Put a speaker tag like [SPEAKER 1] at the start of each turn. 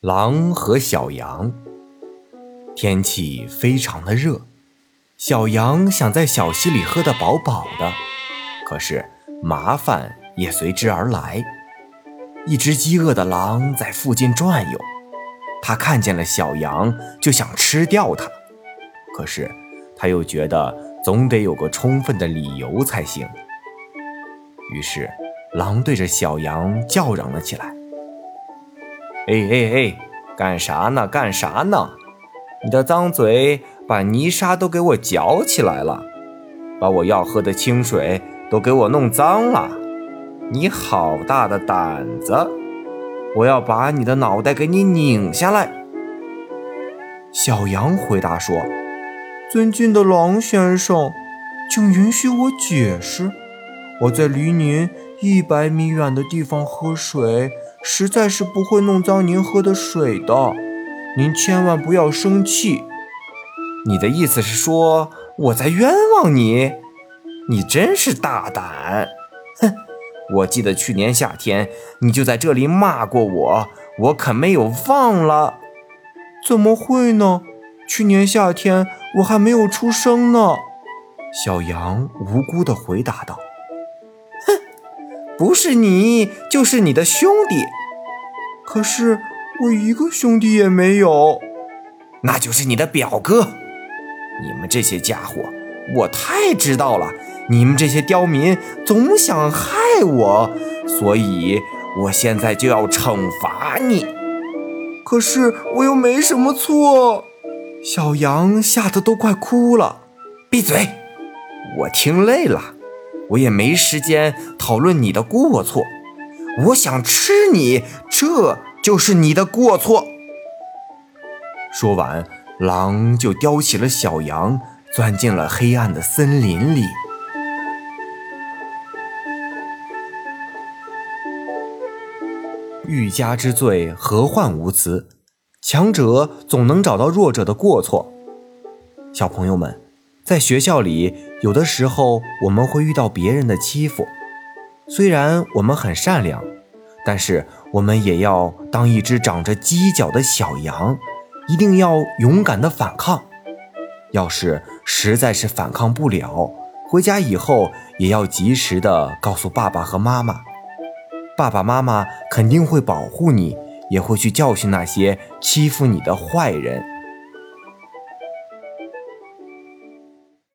[SPEAKER 1] 狼和小羊。天气非常的热，小羊想在小溪里喝得饱饱的，可是麻烦也随之而来。一只饥饿的狼在附近转悠，它看见了小羊，就想吃掉它，可是它又觉得总得有个充分的理由才行。于是，狼对着小羊叫嚷了起来。哎哎哎，干啥呢？干啥呢？你的脏嘴把泥沙都给我搅起来了，把我要喝的清水都给我弄脏了。你好大的胆子！我要把你的脑袋给你拧下来。
[SPEAKER 2] 小羊回答说：“尊敬的狼先生，请允许我解释。我在离您一百米远的地方喝水。”实在是不会弄脏您喝的水的，您千万不要生气。
[SPEAKER 1] 你的意思是说我在冤枉你？你真是大胆！哼，我记得去年夏天你就在这里骂过我，我可没有忘了。
[SPEAKER 2] 怎么会呢？去年夏天我还没有出生呢。
[SPEAKER 1] 小羊无辜地回答道。哼不是你，就是你的兄弟。
[SPEAKER 2] 可是我一个兄弟也没有。
[SPEAKER 1] 那就是你的表哥。你们这些家伙，我太知道了。你们这些刁民总想害我，所以我现在就要惩罚你。
[SPEAKER 2] 可是我又没什么错。
[SPEAKER 1] 小羊吓得都快哭了。闭嘴！我听累了。我也没时间讨论你的过错，我想吃你，这就是你的过错。说完，狼就叼起了小羊，钻进了黑暗的森林里。欲加之罪，何患无辞？强者总能找到弱者的过错。小朋友们。在学校里，有的时候我们会遇到别人的欺负，虽然我们很善良，但是我们也要当一只长着犄角的小羊，一定要勇敢的反抗。要是实在是反抗不了，回家以后也要及时的告诉爸爸和妈妈，爸爸妈妈肯定会保护你，也会去教训那些欺负你的坏人。